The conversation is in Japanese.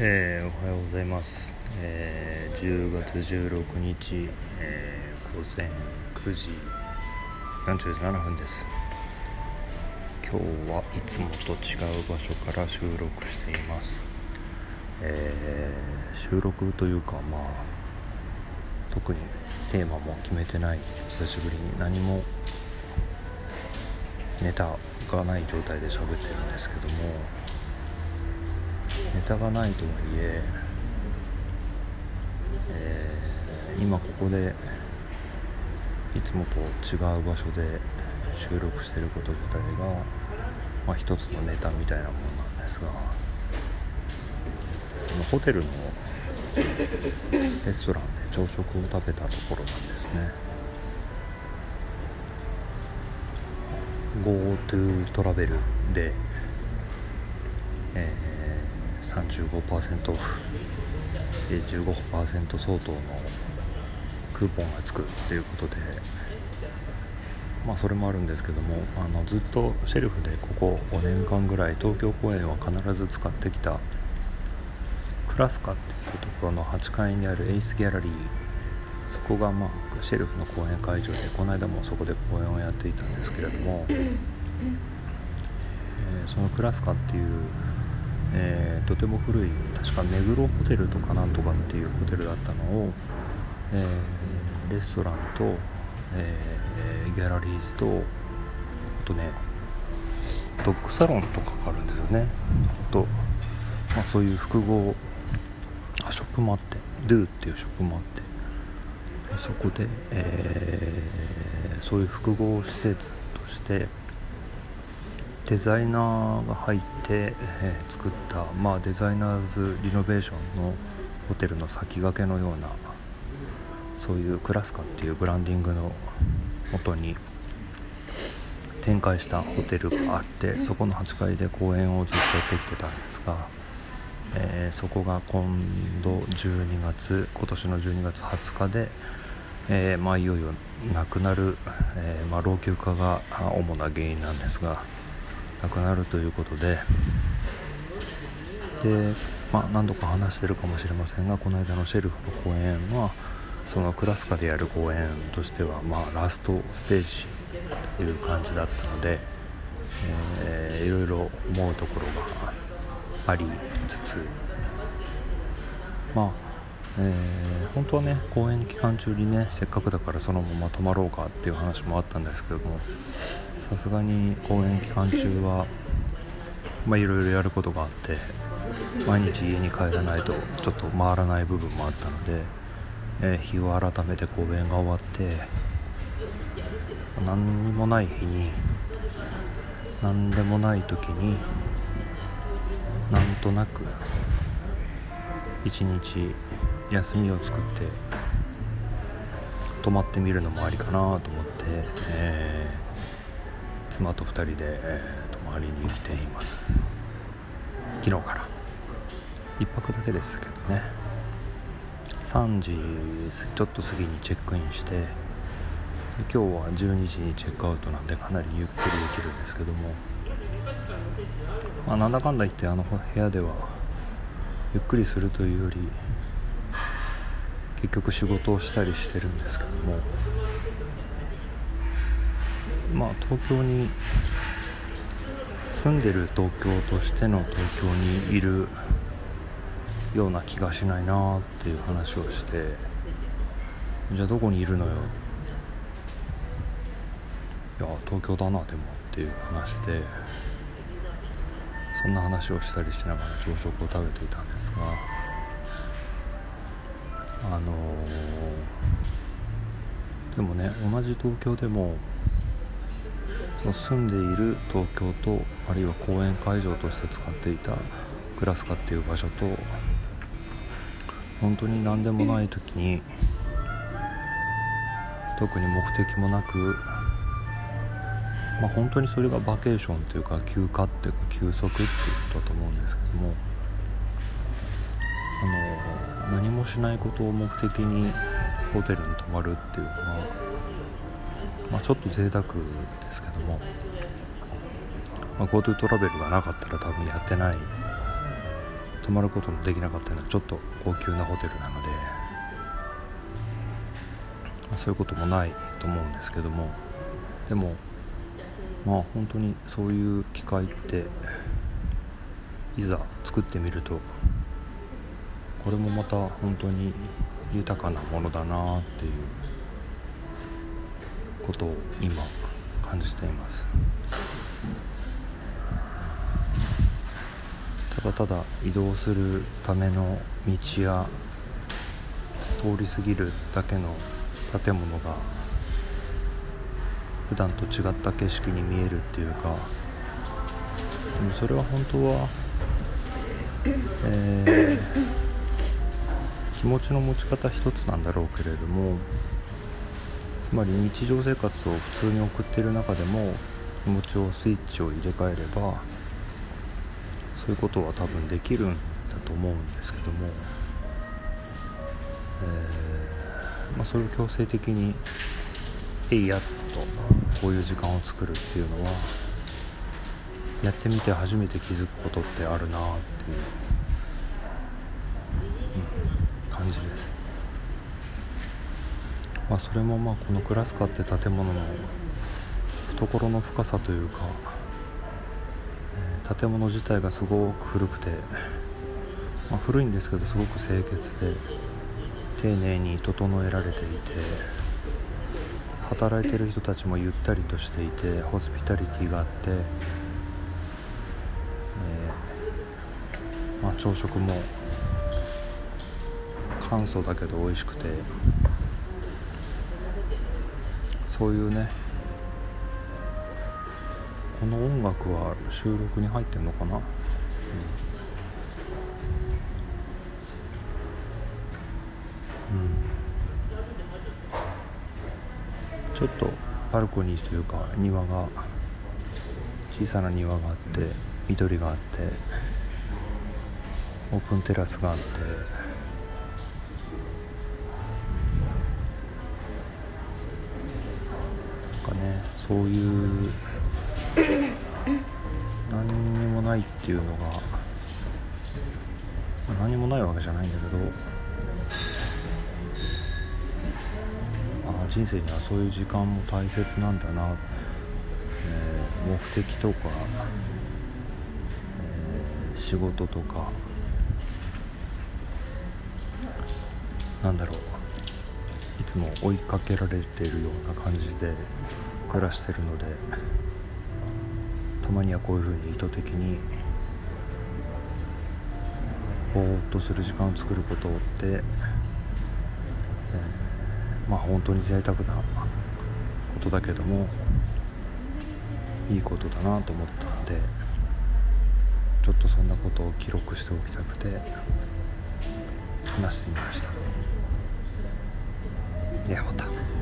えー、おはようございます、えー、10月16日、えー、午前9時47分です。今日はいつもと違う場所から収録しています、え、収録というかまあ特にテーマも決めてない。久しぶりに何もネタがない状態で喋ってるんですけどもネタがないとはいええー、今ここでいつもと違う場所で収録してること自体が、まあ、一つのネタみたいなものなんですがホテルのレストランで朝食を食べたところなんですね。GoTo トラベルで、えー35%オフ。で15%相当のクーポンがつくということで。まあそれもあるんですけどもあのずっとシェルフでここ5年間ぐらい東京公演は必ず使ってきた。クラスカっていうところの8階にあるエイスギャラリー。そこがまあシェルフの公演会場でこの間もそこで公演をやっていたんですけれども、えー、そのクラスカっていうえー、とても古い確か目黒ホテルとかなんとかっていうホテルだったのを、えー、レストランと、えー、ギャラリーズとあとねドッグサロンとかがあるんですよね。あと、まあ、そういう複合あショップもあってドゥっていうショップもあってそこで、えー、そういう複合施設としてデザイナーが入って、えー、作った、まあ、デザイナーズリノベーションのホテルの先駆けのようなそういうクラスカっていうブランディングのもとに展開したホテルがあってそこの8階で公演をずっとやってきてたんですが、えー、そこが今度12月今年の12月20日で、えー、まあ、いよいよなくなる、えー、まあ、老朽化が主な原因なんですが。なくなるということでで、まあ、何度か話してるかもしれませんがこの間のシェルフの公演はそのクラスカでやる公演としては、まあ、ラストステージという感じだったので、えー、いろいろ思うところがありつつまあえー、本当はね公演期間中にねせっかくだからそのまま泊まろうかっていう話もあったんですけどもさすがに公演期間中はまあいろいろやることがあって毎日家に帰らないとちょっと回らない部分もあったので、えー、日を改めて公演が終わって何にもない日に何でもない時になんとなく一日休みを作って泊まってみるのもありかなと思って、えー妻と2人で、えー、泊まりに来ています。昨日から。1泊だけですけどね。3時ちょっと過ぎにチェックインして今日は12時にチェックアウトなんでかなりゆっくりできるんですけども、まあ、なんだかんだ言ってあの部屋ではゆっくりするというより結局仕事をしたりしてるんですけども。まあ東京に住んでる東京としての東京にいるような気がしないなっていう話をしてじゃあどこにいるのよ？いや東京だなでもっていう話でそんな話をしたりしながら朝食を食べていたんですがあのー、でもね同じ東京でもその住んでいる東京とあるいは公演会場として使っていたクラスカっていう場所と本当に何でもない時に特に目的もなくまあ本当にそれがバケーションというか休暇っていうか休息っていうことだと思うんですけどもあの何もしないことを目的にホテルに泊まるっていうのはまあ、ちょっと贅沢ですけども、ま、GoTo トラベルがなかったら多分やってない。泊まることのできなかったのはちょっと高級なホテルなので、まあ、そういうこともないと思うんですけども。でもまあ本当にそういう機会っていざ作ってみるとこれもまた本当に豊かなものだなっていう。ことを今感じています。ただただ移動するための道や通り過ぎるだけの建物が普段と違った景色に見えるっていうかそれは本当は、えー、気持ちの持ち方一つなんだろうけれどもつまり日常生活を普通に送っている中でも気持ちをスイッチを入れ替えればそういうことは多分できるんだと思うんですけども、えー、まあ、それを強制的に「えいや」っとこういう時間を作るっていうのはやってみて初めて気づくことってあるなっていう、うん、感じです。まあ、それもまあこのクラスカって建物の懐の深さというか、え、建物自体がすごく古くて、まあ、古いんですけどすごく清潔で丁寧に整えられていて働いてる人たちもゆったりとしていてホスピタリティがあって、えー、まあ、朝食も簡素だけど美味しくてそういうね。この音楽は収録に入ってんのかな、うん。うん、ちょっとバルコニーというか庭が小さな庭があって緑があってオープンテラスがあってそういう何にもないっていうのが何もないわけじゃないんだけどあ人生にはそういう時間も大切なんだな、えー、目的とか、えー、仕事とかなんだろういつも追いかけられてるような感じで暮らしてるのでたまにはこういうふうに意図的にぼーっとする時間を作ることって、えーまあ本当に贅沢なことだけどもいいことだなと思ったのでちょっとそんなことを記録しておきたくて話してみましたではまた。